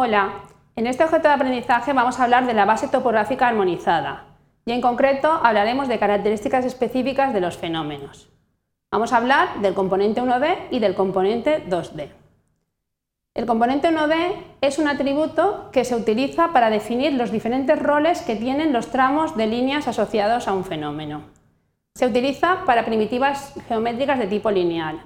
Hola, en este objeto de aprendizaje vamos a hablar de la base topográfica armonizada y en concreto hablaremos de características específicas de los fenómenos. Vamos a hablar del componente 1D y del componente 2D. El componente 1D es un atributo que se utiliza para definir los diferentes roles que tienen los tramos de líneas asociados a un fenómeno. Se utiliza para primitivas geométricas de tipo lineal.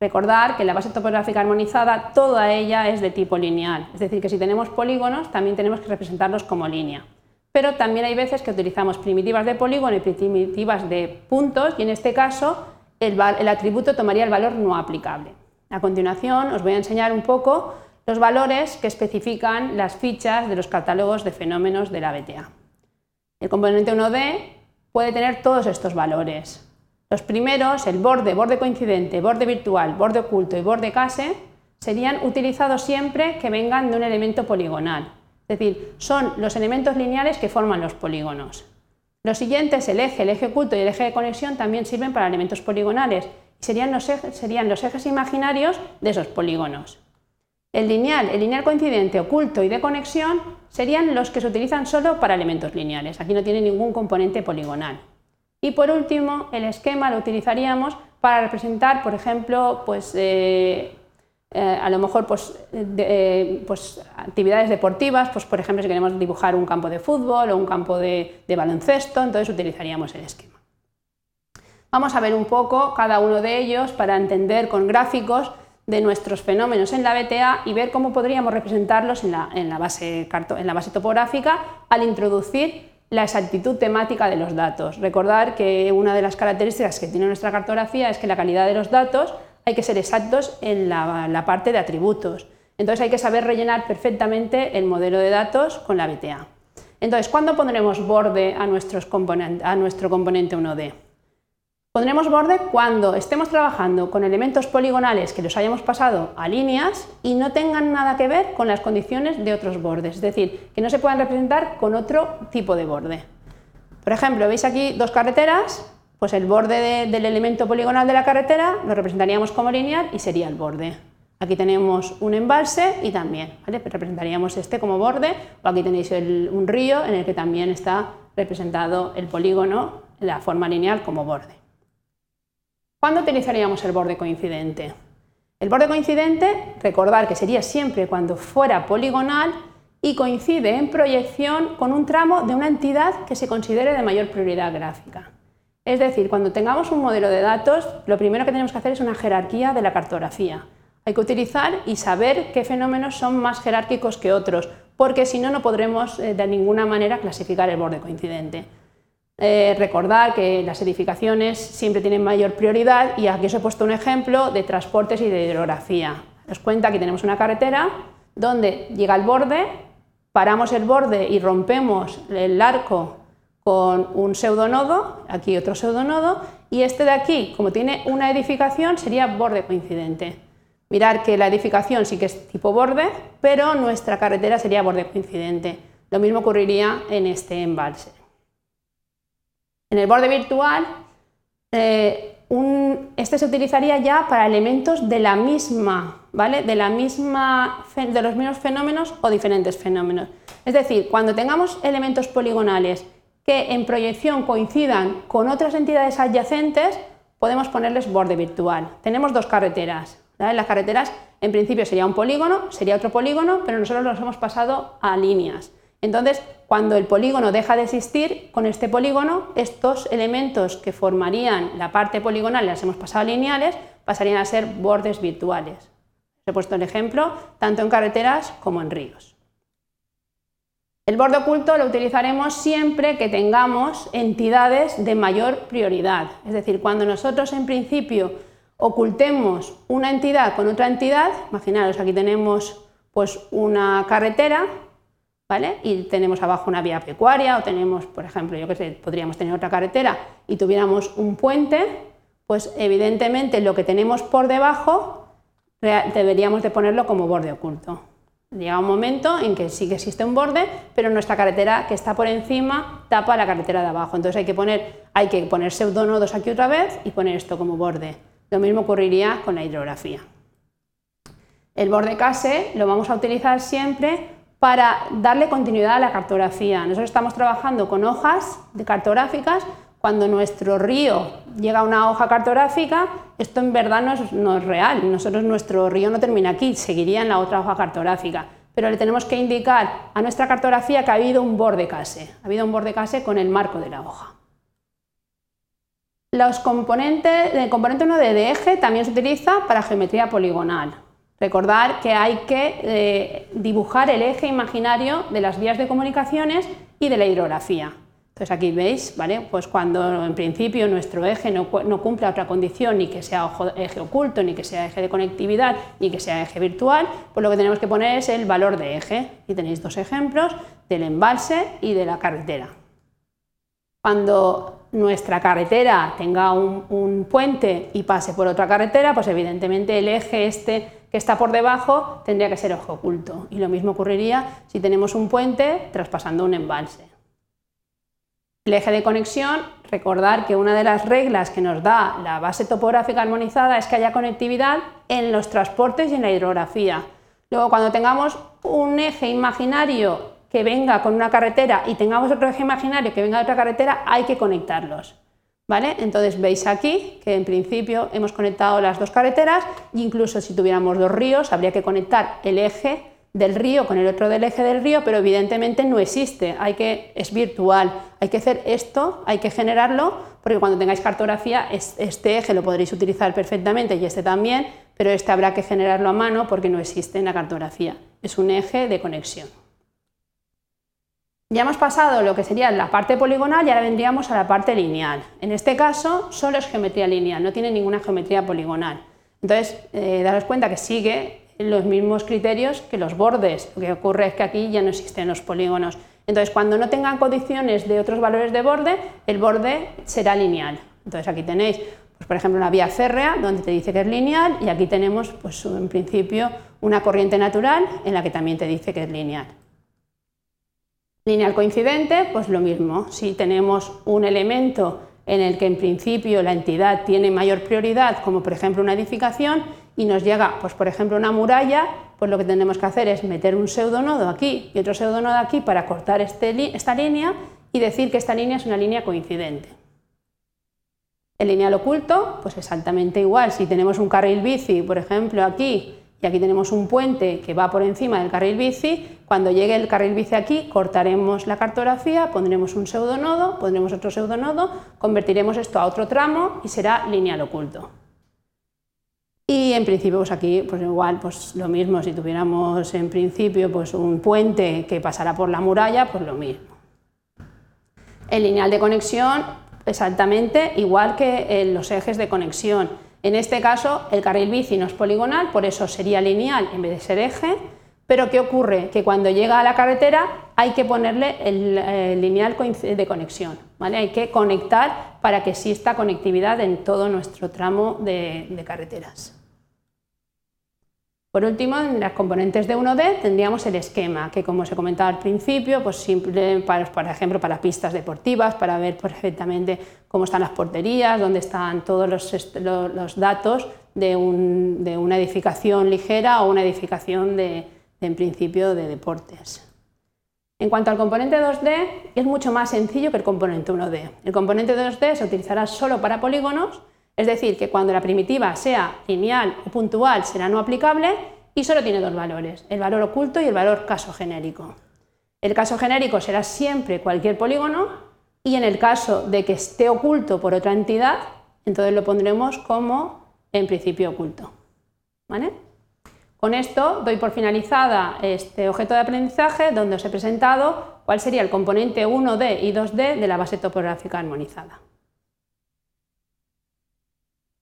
Recordar que la base topográfica armonizada, toda ella es de tipo lineal, es decir, que si tenemos polígonos también tenemos que representarlos como línea. Pero también hay veces que utilizamos primitivas de polígono y primitivas de puntos y en este caso el, el atributo tomaría el valor no aplicable. A continuación os voy a enseñar un poco los valores que especifican las fichas de los catálogos de fenómenos de la BTA. El componente 1D puede tener todos estos valores. Los primeros, el borde, borde coincidente, borde virtual, borde oculto y borde case, serían utilizados siempre que vengan de un elemento poligonal. Es decir, son los elementos lineales que forman los polígonos. Los siguientes, el eje, el eje oculto y el eje de conexión, también sirven para elementos poligonales serían los, ejes, serían los ejes imaginarios de esos polígonos. El lineal, el lineal coincidente, oculto y de conexión serían los que se utilizan solo para elementos lineales. Aquí no tiene ningún componente poligonal. Y por último, el esquema lo utilizaríamos para representar, por ejemplo, pues, eh, eh, a lo mejor pues, eh, pues, actividades deportivas, pues, por ejemplo, si queremos dibujar un campo de fútbol o un campo de baloncesto, entonces utilizaríamos el esquema. Vamos a ver un poco cada uno de ellos para entender con gráficos de nuestros fenómenos en la BTA y ver cómo podríamos representarlos en la, base, en la base topográfica al introducir la exactitud temática de los datos. Recordar que una de las características que tiene nuestra cartografía es que la calidad de los datos hay que ser exactos en la, parte de atributos. Entonces hay que saber rellenar perfectamente el modelo de datos con la BTA. Entonces, ¿cuándo pondremos borde a, a nuestro componente 1D? Pondremos borde cuando estemos trabajando con elementos poligonales que los hayamos pasado a líneas y no tengan nada que ver con las condiciones de otros bordes, es decir, que no se puedan representar con otro tipo de borde. Por ejemplo, veis aquí dos carreteras, pues el borde del elemento poligonal de la carretera lo representaríamos como lineal y sería el borde. Aquí tenemos un embalse y también, representaríamos este como borde, o aquí tenéis un río en el que también está representado el polígono, la forma lineal como borde. ¿Cuándo utilizaríamos el borde coincidente? El borde coincidente, recordar que sería siempre cuando fuera poligonal y coincide en proyección con un tramo de una entidad que se considere de mayor prioridad gráfica. Es decir, cuando tengamos un modelo de datos, lo primero que tenemos que hacer es una jerarquía de la cartografía. Hay que utilizar y saber qué fenómenos son más jerárquicos que otros, porque si no, no podremos eh, de ninguna manera clasificar el borde coincidente. Eh, recordar que las edificaciones siempre tienen mayor prioridad y aquí os he puesto un ejemplo de transportes y de hidrografía. Os cuenta que tenemos una carretera donde llega el borde, paramos el borde y rompemos el arco con un pseudonodo, aquí otro pseudonodo, y este de aquí, como tiene una edificación, sería borde coincidente. Mirar que la edificación sí que es tipo borde, pero nuestra carretera sería borde coincidente. Lo mismo ocurriría en este embalse. En el borde virtual, eh, este se utilizaría ya para elementos de la misma, ¿vale? De, la misma, de los mismos fenómenos o diferentes fenómenos. Es decir, cuando tengamos elementos poligonales que en proyección coincidan con otras entidades adyacentes, podemos ponerles borde virtual. Tenemos dos carreteras. Las carreteras, en principio, sería un polígono, sería otro polígono, pero nosotros los hemos pasado a líneas. Entonces, cuando el polígono deja de existir, con este polígono, estos elementos que formarían la parte poligonal, las hemos pasado lineales, pasarían a ser bordes virtuales. He puesto el ejemplo tanto en carreteras como en ríos. El borde oculto lo utilizaremos siempre que tengamos entidades de mayor prioridad. Es decir, cuando nosotros en principio ocultemos una entidad con otra entidad, imaginaros aquí tenemos pues una carretera y tenemos abajo una vía pecuaria o tenemos, por ejemplo, yo que sé, podríamos tener otra carretera y tuviéramos un puente, pues evidentemente lo que tenemos por debajo deberíamos de ponerlo como borde oculto. Llega un momento en que sí que existe un borde, pero nuestra carretera que está por encima tapa la carretera de abajo. Entonces hay que poner, hay que poner pseudonodos aquí otra vez y poner esto como borde. Lo mismo ocurriría con la hidrografía. El borde case lo vamos a utilizar siempre para darle continuidad a la cartografía. Nosotros estamos trabajando con hojas de cartográficas. Cuando nuestro río llega a una hoja cartográfica, esto en verdad no es, real. Nosotros nuestro río no termina aquí, seguiría en la otra hoja cartográfica. Pero le tenemos que indicar a nuestra cartografía que ha habido un borde case, ha habido un borde case con el marco de la hoja. Los componentes, el componente 1 de eje también se utiliza para geometría poligonal. Recordar que hay que eh, dibujar el eje imaginario de las vías de comunicaciones y de la hidrografía. Entonces aquí veis, ¿vale? Pues cuando en principio nuestro eje no, cumpla otra condición, ni que sea eje oculto, ni que sea eje de conectividad, ni que sea eje virtual, pues lo que tenemos que poner es el valor de eje. Y tenéis dos ejemplos del embalse y de la carretera. Cuando nuestra carretera tenga un, puente y pase por otra carretera, pues evidentemente el eje este que está por debajo tendría que ser ojo oculto. Y lo mismo ocurriría si tenemos un puente traspasando un embalse. El eje de conexión, recordar que una de las reglas que nos da la base topográfica armonizada es que haya conectividad en los transportes y en la hidrografía. Luego, cuando tengamos un eje imaginario que venga con una carretera y tengamos otro eje imaginario que venga de otra carretera, hay que conectarlos. ¿Vale? Entonces veis aquí que en principio hemos conectado las dos carreteras e incluso si tuviéramos dos ríos habría que conectar el eje del río con el otro del eje del río, pero evidentemente no existe, hay que, es virtual, hay que hacer esto, hay que generarlo, porque cuando tengáis cartografía este eje lo podréis utilizar perfectamente y este también, pero este habrá que generarlo a mano porque no existe en la cartografía, es un eje de conexión. Ya hemos pasado lo que sería la parte poligonal y ahora vendríamos a la parte lineal. En este caso solo es geometría lineal, no tiene ninguna geometría poligonal. Entonces, eh, daros cuenta que sigue los mismos criterios que los bordes. Lo que ocurre es que aquí ya no existen los polígonos. Entonces, cuando no tengan condiciones de otros valores de borde, el borde será lineal. Entonces, aquí tenéis, pues, por ejemplo, una vía férrea donde te dice que es lineal y aquí tenemos, pues, en principio, una corriente natural en la que también te dice que es lineal. Lineal coincidente, pues lo mismo. Si tenemos un elemento en el que en principio la entidad tiene mayor prioridad, como por ejemplo una edificación, y nos llega, pues por ejemplo, una muralla, pues lo que tenemos que hacer es meter un pseudonodo aquí y otro pseudonodo aquí para cortar este esta línea y decir que esta línea es una línea coincidente. El lineal oculto, pues exactamente igual. Si tenemos un carril bici, por ejemplo, aquí y aquí tenemos un puente que va por encima del carril bici. Cuando llegue el carril bici aquí, cortaremos la cartografía, pondremos un pseudonodo, pondremos otro pseudonodo, convertiremos esto a otro tramo y será lineal oculto. Y en principio, pues aquí, pues igual, pues lo mismo, si tuviéramos en principio pues un puente que pasara por la muralla, pues lo mismo. El lineal de conexión, exactamente igual que en los ejes de conexión en este caso, el carril bici no es poligonal, por eso sería lineal en vez de ser eje, pero ¿qué ocurre? Que cuando llega a la carretera hay que ponerle el, lineal de conexión, ¿vale? Hay que conectar para que exista conectividad en todo nuestro tramo de carreteras. Por último, en las componentes de 1D tendríamos el esquema, que como os he comentado al principio, pues simple, para, por ejemplo, para pistas deportivas, para ver perfectamente cómo están las porterías, dónde están todos los, datos de, una edificación ligera o una edificación de, en principio de deportes. En cuanto al componente 2D, es mucho más sencillo que el componente 1D. El componente 2D se utilizará solo para polígonos es decir, que cuando la primitiva sea lineal o puntual será no aplicable y solo tiene dos valores, el valor oculto y el valor caso genérico. El caso genérico será siempre cualquier polígono y en el caso de que esté oculto por otra entidad, entonces lo pondremos como en principio oculto. Con esto doy por finalizada este objeto de aprendizaje donde os he presentado cuál sería el componente 1D y 2D de la base topográfica armonizada.